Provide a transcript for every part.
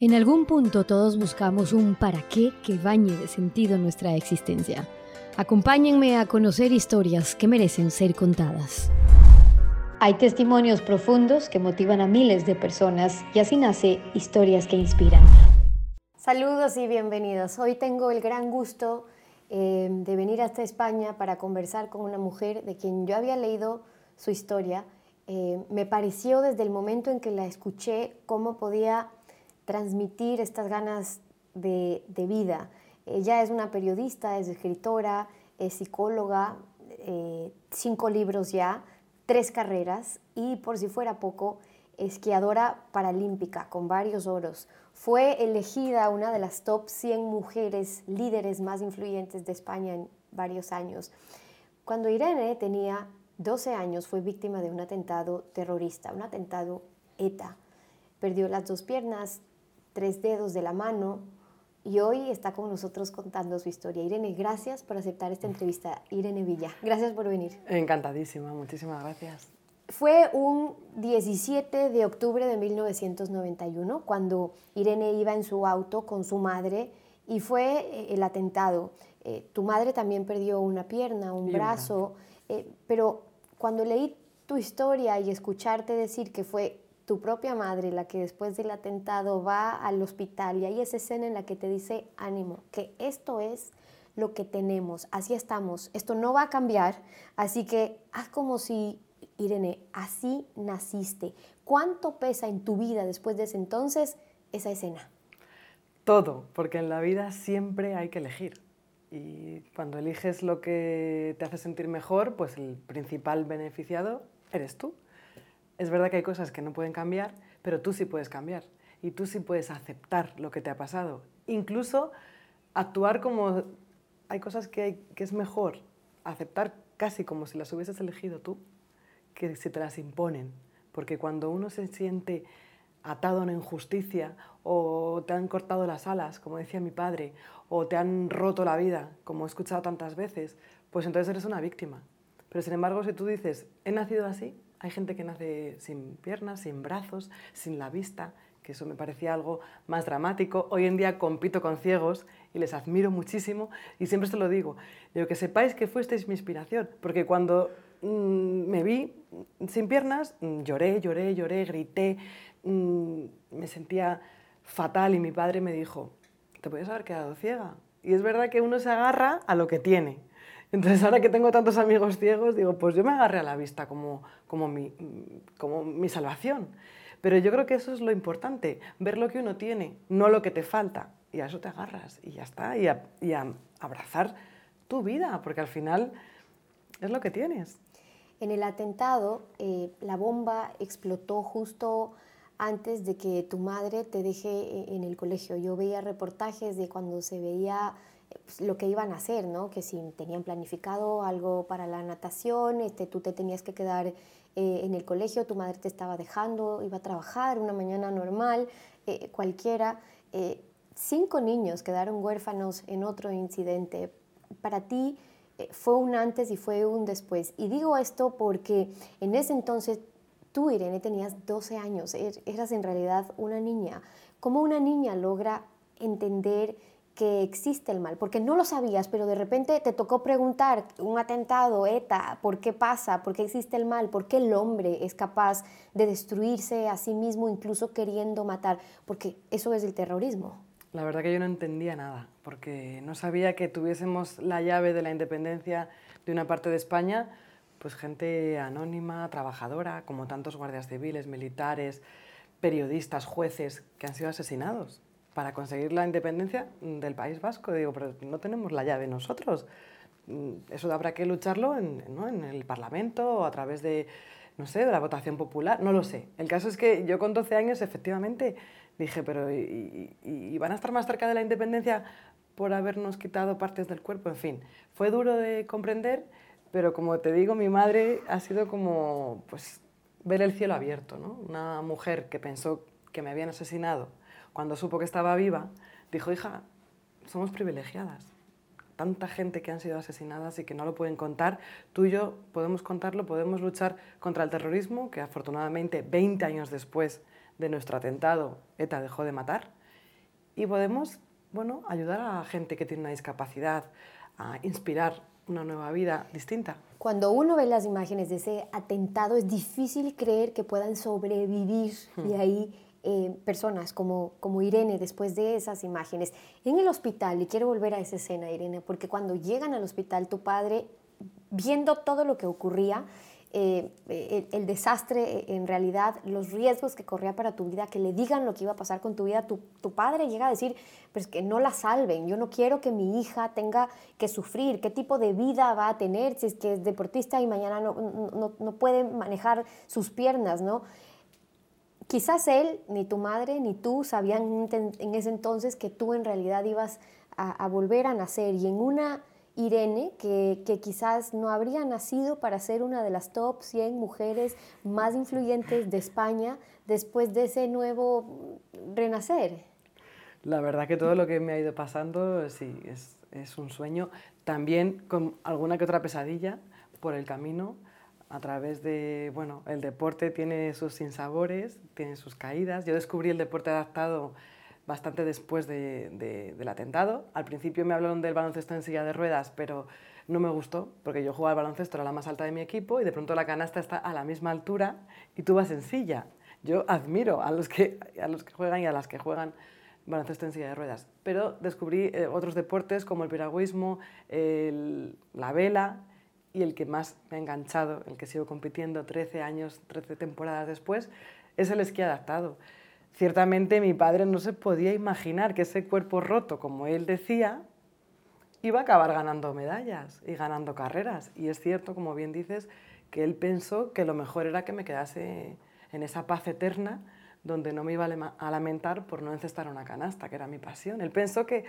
En algún punto todos buscamos un para qué que bañe de sentido nuestra existencia. Acompáñenme a conocer historias que merecen ser contadas. Hay testimonios profundos que motivan a miles de personas y así nace Historias que Inspiran. Saludos y bienvenidos. Hoy tengo el gran gusto eh, de venir hasta España para conversar con una mujer de quien yo había leído su historia. Eh, me pareció desde el momento en que la escuché cómo podía transmitir estas ganas de, vida. Ella es una periodista, es escritora, es psicóloga, eh, cinco libros ya, tres carreras y por si fuera poco, esquiadora paralímpica con varios oros. Fue elegida una de las top 100 mujeres líderes más influyentes de España en varios años. Cuando Irene tenía 12 años fue víctima de un atentado terrorista, un atentado ETA. Perdió las dos piernas, tres dedos de la mano y hoy está con nosotros contando su historia. Irene, gracias por aceptar esta entrevista. Irene Villa, gracias por venir. Encantadísima, muchísimas gracias. Fue un 17 de octubre de 1991 cuando Irene iba en su auto con su madre y fue eh, el atentado. Eh, tu madre también perdió una pierna, un brazo, eh, pero cuando leí tu historia y escucharte decir que fue tu propia madre la que después del atentado va al hospital y hay esa escena en la que te dice, ánimo, que esto es lo que tenemos, así estamos, esto no va a cambiar, así que haz como si, Irene, así naciste. ¿Cuánto pesa en tu vida después de ese entonces esa escena? Todo, porque en la vida siempre hay que elegir. Y cuando eliges lo que te hace sentir mejor, pues el principal beneficiado eres tú. Es verdad que hay cosas que no pueden cambiar, pero tú sí puedes cambiar y tú sí puedes aceptar lo que te ha pasado. Incluso actuar como hay cosas que, es mejor aceptar casi como si las hubieses elegido tú que si te las imponen. Porque cuando uno se siente atado a una injusticia o te han cortado las alas, como decía mi padre, o te han roto la vida, como he escuchado tantas veces, pues entonces eres una víctima. Pero sin embargo, si tú dices, he nacido así, hay gente que nace sin piernas, sin brazos, sin la vista, que eso me parecía algo más dramático. Hoy en día compito con ciegos y les admiro muchísimo y siempre se lo digo. Digo que sepáis que fuisteis mi inspiración, porque cuando mm, me vi sin piernas, mm, lloré, lloré, lloré, grité, mm, me sentía fatal y mi padre me dijo, te podías haber quedado ciega. Y es verdad que uno se agarra a lo que tiene. Entonces ahora que tengo tantos amigos ciegos, digo, pues yo me agarré a la vista como, como, mi, como mi salvación. Pero yo creo que eso es lo importante, ver lo que uno tiene, no lo que te falta. Y a eso te agarras y ya está, y a, y a abrazar tu vida, porque al final es lo que tienes. En el atentado, eh, la bomba explotó justo antes de que tu madre te deje eh, en el colegio. Yo veía reportajes de cuando se veía pues, lo que iban a hacer, ¿no? Que si tenían planificado algo para la natación, este, tú te tenías que quedar eh, en el colegio, tu madre te estaba dejando, iba a trabajar una mañana normal, eh, cualquiera. Eh, cinco niños quedaron huérfanos en otro incidente. Para ti fue un antes y fue un después. Y digo esto porque en ese entonces tú, Irene, tenías 12 años, er, eras en realidad una niña. ¿Cómo una niña logra entender que existe el mal, porque no lo sabías, pero de repente te tocó preguntar, un atentado, ETA, ¿por qué pasa? ¿Por qué existe el mal? ¿Por qué el hombre es capaz de destruirse a sí mismo incluso queriendo matar? Porque eso es el terrorismo. La verdad que yo no entendía nada, porque no sabía que tuviésemos la llave de la independencia de una parte de España, pues gente anónima, trabajadora, como tantos guardias civiles, militares, periodistas, jueces que han sido asesinados para conseguir la independencia del País Vasco. Digo, pero no tenemos la llave nosotros. Mm, eso habrá que lucharlo en, el Parlamento o a través de, no sé, de la votación popular, no lo sé. El caso es que yo con 12 años efectivamente dije, pero ¿y, van a estar más cerca de la independencia por habernos quitado partes del cuerpo? En fin, fue duro de comprender, pero como te digo, mi madre ha sido como, pues, ver el cielo abierto, ¿no? Una mujer que pensó que me habían asesinado cuando supo que estaba viva, dijo, hija, somos privilegiadas. Tanta gente que han sido asesinadas y que no lo pueden contar. Tú y yo podemos contarlo, podemos luchar contra el terrorismo, que afortunadamente 20 años después de nuestro atentado, ETA dejó de matar. y podemos bueno, ayudar a gente que tiene una discapacidad, a inspirar una nueva vida distinta. Cuando uno ve las imágenes de ese atentado es difícil creer que puedan sobrevivir y ahí eh, personas como, como Irene después de esas imágenes. En el hospital, y quiero volver a esa escena, Irene, porque cuando llegan al hospital, tu padre, viendo todo lo que ocurría, eh, el, desastre, en realidad, los riesgos que corría para tu vida, que le digan lo que iba a pasar con tu vida, tu, tu padre llega a decir, pues que no la salven, yo no quiero que mi hija tenga que sufrir, qué tipo de vida va a tener si es que es deportista y mañana no, no, no puede manejar sus piernas, ¿no? Quizás él, ni tu madre, ni tú sabían en ese entonces que tú en realidad ibas a, volver a nacer y en una Irene, que, quizás no habría nacido para ser una de las top 100 mujeres más influyentes de España después de ese nuevo renacer. La verdad que todo lo que me ha ido pasando, sí, es, es un sueño. También con alguna que otra pesadilla por el camino, a través de, bueno, el deporte tiene sus sinsabores, tiene sus caídas. Yo descubrí el deporte adaptado bastante después del atentado. Al principio me hablaron del baloncesto en silla de ruedas, pero no me gustó, porque yo jugaba al baloncesto, era la más alta de mi equipo, y de pronto la canasta está a la misma altura y tú vas en silla. Yo admiro a los que, a los que juegan y a las que juegan baloncesto en silla de ruedas. Pero descubrí eh, otros deportes como el piragüismo, la vela, y el que más me ha enganchado, el que sigo compitiendo 13 años, 13 temporadas después, es el esquí adaptado. Ciertamente mi padre no se podía imaginar que ese cuerpo roto, como él decía, iba a acabar ganando medallas y ganando carreras. Y es cierto, como bien dices, que él pensó que lo mejor era que me quedase en esa paz eterna donde no me iba a lamentar por no encestar una canasta, que era mi pasión. Él pensó que,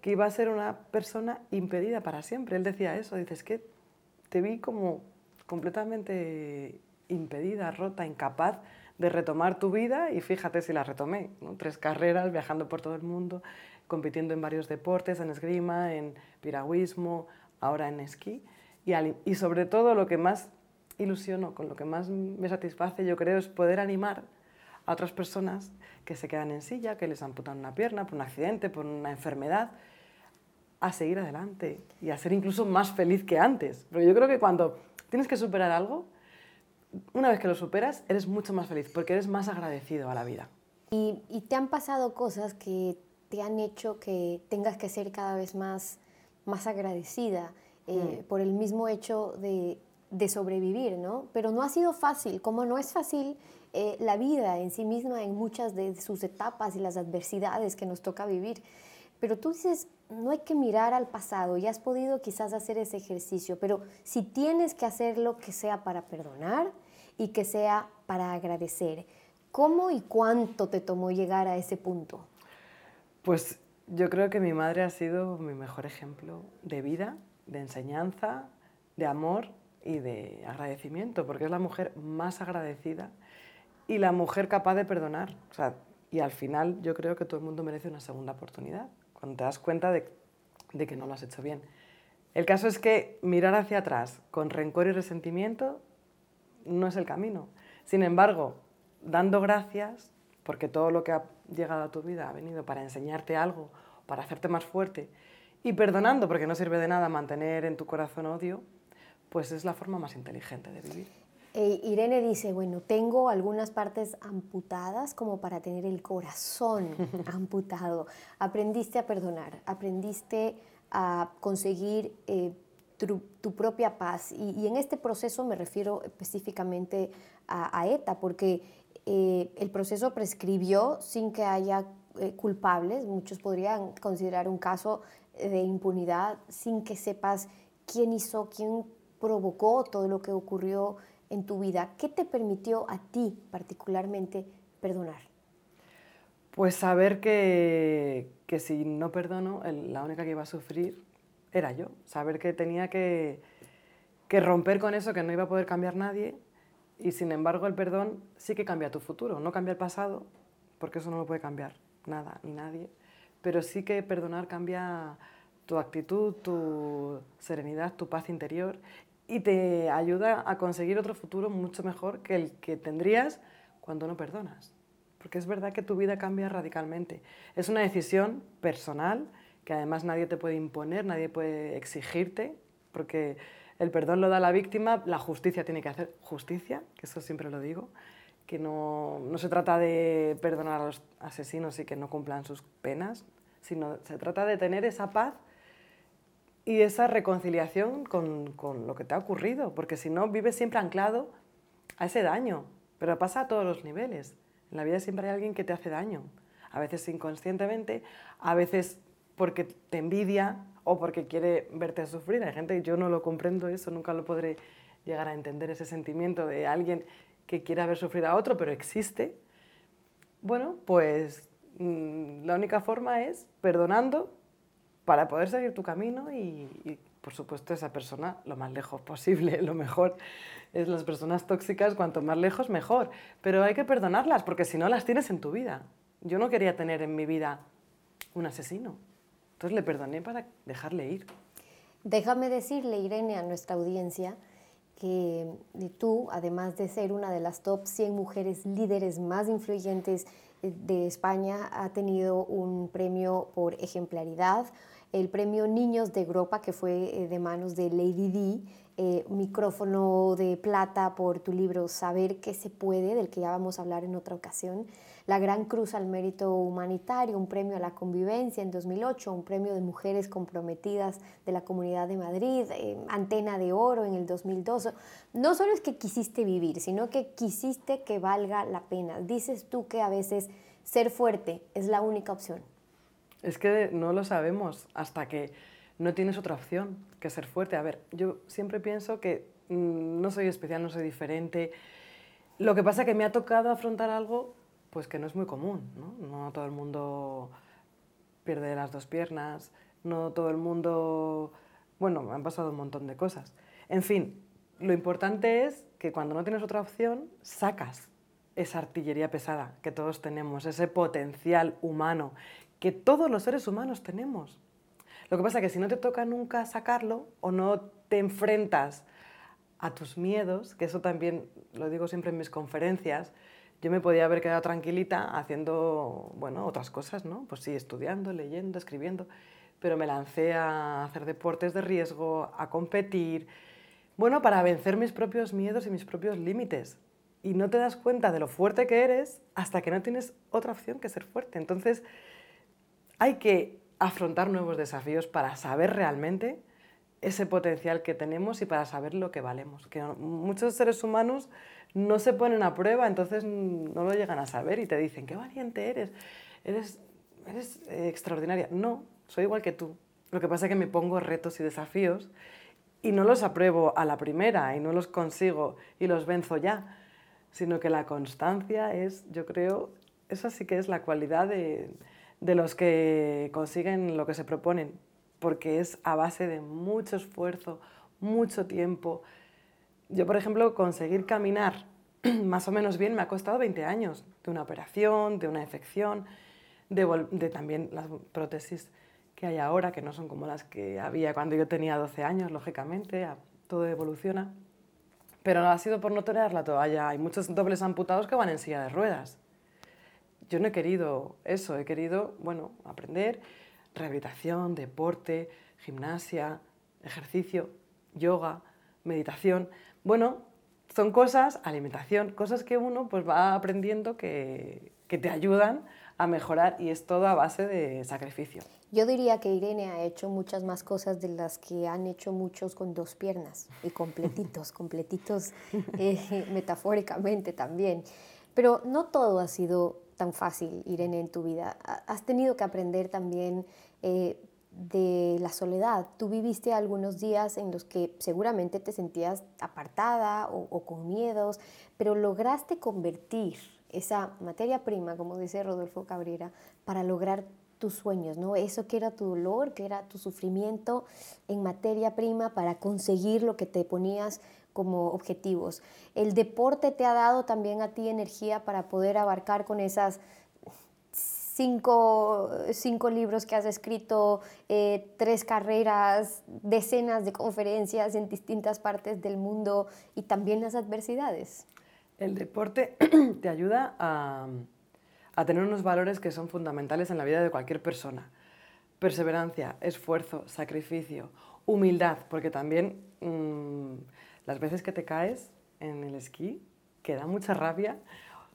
que iba a ser una persona impedida para siempre. Él decía eso, dices que te vi como completamente impedida, rota, incapaz de retomar tu vida y fíjate si la retomé. Tres carreras, viajando por todo el mundo, compitiendo en varios deportes, en esgrima, en piragüismo, ahora en esquí. Y, y sobre todo lo que más ilusiono, con lo que más me satisface, yo creo, es poder animar a otras personas que se quedan en silla, que les amputan una pierna por un accidente, por una enfermedad, a seguir adelante y a ser incluso más feliz que antes. Pero yo creo que cuando tienes que superar algo, una vez que lo superas, eres mucho más feliz porque eres más agradecido a la vida. ¿Y, te han pasado cosas que te han hecho que tengas que ser cada vez más, más agradecida eh, mm. por el mismo hecho de, de, sobrevivir, ¿no? Pero no ha sido fácil, como no es fácil eh, la vida en sí misma en muchas de sus etapas y las adversidades que nos toca vivir. Pero tú dices, no hay que mirar al pasado, ya has podido quizás hacer ese ejercicio, pero si tienes que hacerlo, que sea para perdonar y que sea para agradecer. ¿Cómo y cuánto te tomó llegar a ese punto? Pues yo creo que mi madre ha sido mi mejor ejemplo de vida, de enseñanza, de amor y de agradecimiento, porque es la mujer más agradecida y la mujer capaz de perdonar. Y al final yo creo que todo el mundo merece una segunda oportunidad cuando te das cuenta de, que no lo has hecho bien. El caso es que mirar hacia atrás con rencor y resentimiento no es el camino. Sin embargo, dando gracias, porque todo lo que ha llegado a tu vida ha venido para enseñarte algo, para hacerte más fuerte, y perdonando, porque no sirve de nada mantener en tu corazón odio, pues es la forma más inteligente de vivir. Eh, Irene dice, bueno, tengo algunas partes amputadas como para tener el corazón amputado. Aprendiste a perdonar, aprendiste a conseguir eh, tu, propia paz. Y, en este proceso me refiero específicamente a, ETA, porque eh, el proceso prescribió sin que haya culpables. Muchos podrían considerar un caso de impunidad sin que sepas quién hizo, quién provocó todo lo que ocurrió en tu vida, ¿qué te permitió a ti particularmente perdonar? Pues saber que, que si no perdono, la única que iba a sufrir era yo. Saber que tenía que, que romper con eso, que no iba a poder cambiar nadie. Y sin embargo, el perdón sí que cambia tu futuro. No cambia el pasado, porque eso no lo puede cambiar nada ni nadie. Pero sí que perdonar cambia tu actitud, tu serenidad, tu paz interior y te ayuda a conseguir otro futuro mucho mejor que el que tendrías cuando no perdonas. porque es verdad que tu vida cambia radicalmente. Es una decisión personal que además nadie te puede imponer, nadie puede exigirte, porque el perdón lo da la víctima, la justicia tiene que hacer justicia, que eso siempre lo digo, que no, no se trata de perdonar a los asesinos y que no cumplan sus penas, sino se trata de tener esa paz y esa reconciliación con, con, lo que te ha ocurrido, porque si no vives siempre anclado a ese daño, pero pasa a todos los niveles. En la vida siempre hay alguien que te hace daño, a veces inconscientemente, a veces porque te envidia o porque quiere verte sufrir. Hay gente, yo no lo comprendo eso, nunca lo podré llegar a entender, ese sentimiento de alguien que quiere ver sufrir a otro, pero existe. Bueno, pues mm, la única forma es perdonando para poder seguir tu camino y, por supuesto esa persona lo más lejos posible, lo mejor es las personas tóxicas, cuanto más lejos mejor, pero hay que perdonarlas porque si no las tienes en tu vida. Yo no quería tener en mi vida un asesino. Entonces le perdoné para dejarle ir. Déjame decirle, Irene, a nuestra audiencia, que tú, además de ser una de las top 100 mujeres líderes más influyentes eh, de España, ha tenido un premio por ejemplaridad, el premio Niños de Europa, que fue eh, de manos de Lady D, eh, micrófono de plata por tu libro Saber qué se puede, del que ya vamos a hablar en otra ocasión, la Gran Cruz al Mérito Humanitario, un premio a la convivencia en 2008, un premio de mujeres comprometidas de la Comunidad de Madrid, eh, Antena de Oro en el 2012. No solo es que quisiste vivir, sino que quisiste que valga la pena. Dices tú que a veces ser fuerte es la única opción. Es que no lo sabemos hasta que no tienes otra opción que ser fuerte. A ver, yo siempre pienso que mm, no soy especial, no soy diferente. Lo que pasa es que me ha tocado afrontar algo pues que no es muy común, ¿no? No todo el mundo pierde las dos piernas, no todo el mundo... Bueno, me han pasado un montón de cosas. En fin, lo importante es que cuando no tienes otra opción, sacas esa artillería pesada que todos tenemos, ese potencial humano que todos los seres humanos tenemos. Lo que pasa es que si no te toca nunca sacarlo o no te enfrentas a tus miedos, que eso también lo digo siempre en mis conferencias, yo me podía haber quedado tranquilita haciendo, bueno, otras cosas, ¿no? Pues sí, estudiando, leyendo, escribiendo, pero me lancé a hacer deportes de riesgo, a competir, bueno, para vencer mis propios miedos y mis propios límites. Y no te das cuenta de lo fuerte que eres hasta que no tienes otra opción que ser fuerte. Entonces, hay que afrontar nuevos desafíos para saber realmente ese potencial que tenemos y para saber lo que valemos. Que muchos seres humanos no se ponen a prueba, entonces no lo llegan a saber y te dicen, qué valiente eres, eres, eres eh, extraordinaria. No, soy igual que tú. Lo que pasa es que me pongo retos y desafíos y no los apruebo a la primera y no los consigo y los venzo ya, sino que la constancia es, yo creo, esa sí que es la cualidad de, de los que consiguen lo que se proponen, porque es a base de mucho esfuerzo, mucho tiempo, yo, por ejemplo, conseguir caminar más o menos bien me ha costado 20 años, de una operación, de una infección, de, también las prótesis que hay ahora, que no son como las que había cuando yo tenía 12 años, lógicamente, todo evoluciona. Pero no ha sido por no tirar la toalla. Hay muchos dobles amputados que van en silla de ruedas. Yo no he querido eso, he querido, bueno, aprender rehabilitación, deporte, gimnasia, ejercicio, yoga, meditación, bueno, son cosas, alimentación, cosas que uno pues va aprendiendo que, que te ayudan a mejorar y es todo a base de sacrificio. Yo diría que Irene ha hecho muchas más cosas de las que han hecho muchos con dos piernas y completitos, completitos eh, metafóricamente también. Pero no todo ha sido tan fácil, Irene, en tu vida. Has tenido que aprender también eh, de la soledad. Tú viviste algunos días en los que seguramente te sentías apartada o, con miedos, pero lograste convertir esa materia prima, como dice Rodolfo Cabrera, para lograr tus sueños, ¿no? Eso que era tu dolor, que era tu sufrimiento en materia prima para conseguir lo que te ponías como objetivos. El deporte te ha dado también a ti energía para poder abarcar con esas cinco, libros que has escrito, eh, tres carreras, decenas de conferencias en distintas partes del mundo y también las adversidades. El deporte te ayuda a, a tener unos valores que son fundamentales en la vida de cualquier persona. Perseverancia, esfuerzo, sacrificio, humildad, porque también mm, las veces que te caes en el esquí, que da mucha rabia,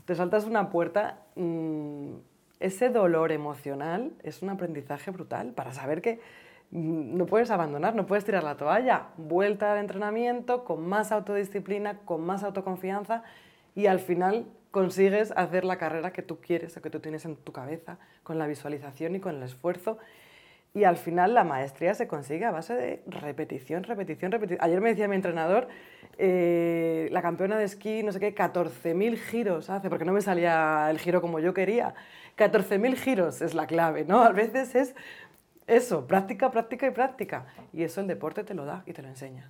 te saltas una puerta, mm, ese dolor emocional es un aprendizaje brutal para saber que mm, no puedes abandonar, no puedes tirar la toalla, vuelta al entrenamiento con más autodisciplina, con más autoconfianza y al final consigues hacer la carrera que tú quieres o que tú tienes en tu cabeza, con la visualización y con el esfuerzo. Y al final la maestría se consigue a base de repetición, repetición, repetición. Ayer me decía mi entrenador, eh, la campeona de esquí, no sé qué, 14.000 giros hace, porque no me salía el giro como yo quería. 14.000 giros es la clave, ¿no? A veces es eso, práctica, práctica y práctica. Y eso el deporte te lo da y te lo enseña.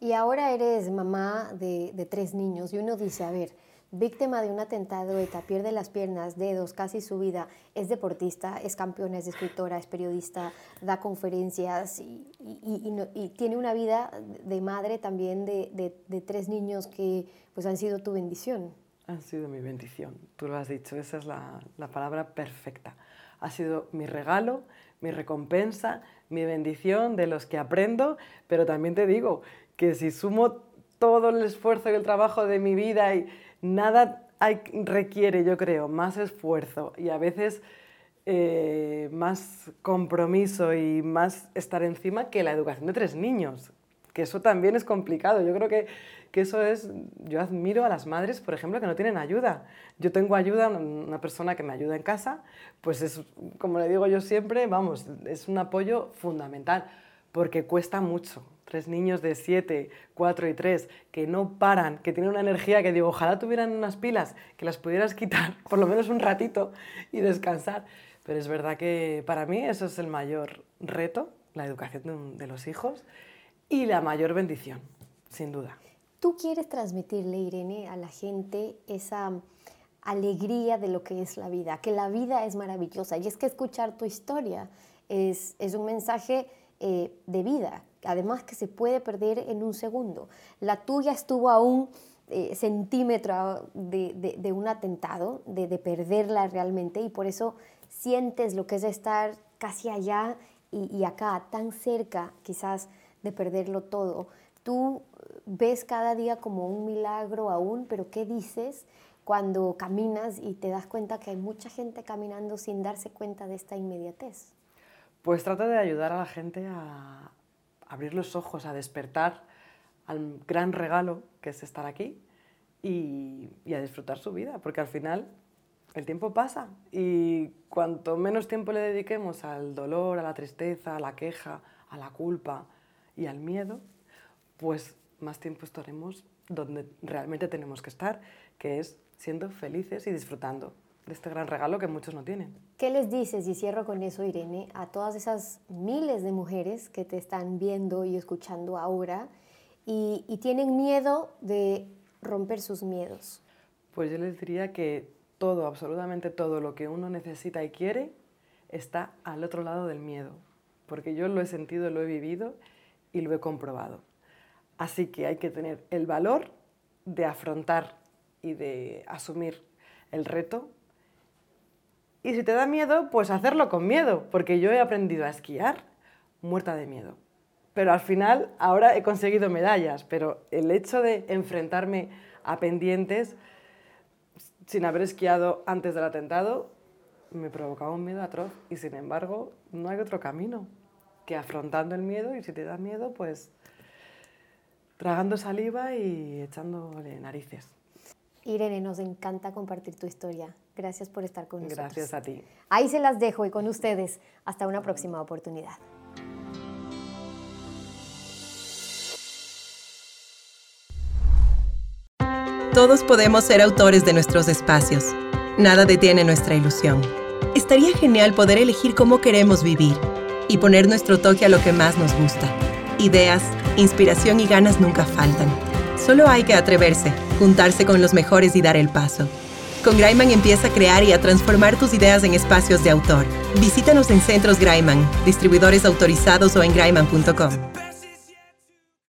Y ahora eres mamá de, de tres niños y uno dice, a ver, víctima de un atentado ETA, pierde las piernas, dedos, casi su vida, es deportista, es campeona, es escritora, es periodista, da conferencias y, tiene una vida de madre también de, tres niños que pues han sido tu bendición. Han sido mi bendición, tú lo has dicho, esa es la, la palabra perfecta. Ha sido mi regalo, mi recompensa, mi bendición de los que aprendo, pero también te digo que si sumo todo el esfuerzo y el trabajo de mi vida y nada requiere, yo creo, más esfuerzo y a veces eh, más compromiso y más estar encima que la educación de tres niños, que eso también es complicado. Yo creo que, que eso es, yo admiro a las madres, por ejemplo, que no tienen ayuda. Yo tengo ayuda, una persona que me ayuda en casa, pues es, como le digo yo siempre, vamos, es un apoyo fundamental, porque cuesta mucho tres niños de siete, cuatro y tres, que no paran, que tienen una energía que digo, ojalá tuvieran unas pilas, que las pudieras quitar por lo menos un ratito y descansar. Pero es verdad que para mí eso es el mayor reto, la educación de, los hijos y la mayor bendición, sin duda. ¿Tú quieres transmitirle, Irene, a la gente esa alegría de lo que es la vida, que la vida es maravillosa? Y es que escuchar tu historia es, es un mensaje eh, de vida, además que se puede perder en un segundo. La tuya estuvo a un eh, centímetro de, un atentado, de, perderla realmente, y por eso sientes lo que es estar casi allá y, acá, tan cerca quizás de perderlo todo. Tú ves cada día como un milagro aún, pero ¿qué dices cuando caminas y te das cuenta que hay mucha gente caminando sin darse cuenta de esta inmediatez? Pues trata de ayudar a la gente a, abrir los ojos, a despertar al gran regalo que es estar aquí y, a disfrutar su vida, porque al final el tiempo pasa y cuanto menos tiempo le dediquemos al dolor, a la tristeza, a la queja, a la culpa y al miedo, pues más tiempo estaremos donde realmente tenemos que estar, que es siendo felices y disfrutando de este gran regalo que muchos no tienen. ¿Qué les dices, y cierro con eso, Irene, a todas esas miles de mujeres que te están viendo y escuchando ahora y, tienen miedo de romper sus miedos? Pues yo les diría que todo, absolutamente todo lo que uno necesita y quiere está al otro lado del miedo, porque yo lo he sentido, lo he vivido y lo he comprobado. Así que hay que tener el valor de afrontar y de asumir el reto y si te da miedo, pues hacerlo con miedo, porque yo he aprendido a esquiar muerta de miedo. Pero al final, ahora he conseguido medallas, pero el hecho de enfrentarme a pendientes sin haber esquiado antes del atentado me provocaba un miedo atroz y sin embargo no hay otro camino que afrontando el miedo y si te da miedo pues tragando saliva y echándole narices. Irene, nos encanta compartir tu historia. Gracias por estar con nosotros. Gracias a ti. Ahí se las dejo y con ustedes. Hasta una próxima oportunidad. Todos podemos ser autores de nuestros espacios. Nada detiene nuestra ilusión. Estaría genial poder elegir cómo queremos vivir y poner nuestro toque a lo que más nos gusta. Ideas, inspiración y ganas nunca faltan. Solo hay que atreverse, juntarse con los mejores y dar el paso. Con Graiman empieza a crear y a transformar tus ideas en espacios de autor. Visítanos en Centros Graiman, distribuidores autorizados o en graiman.com.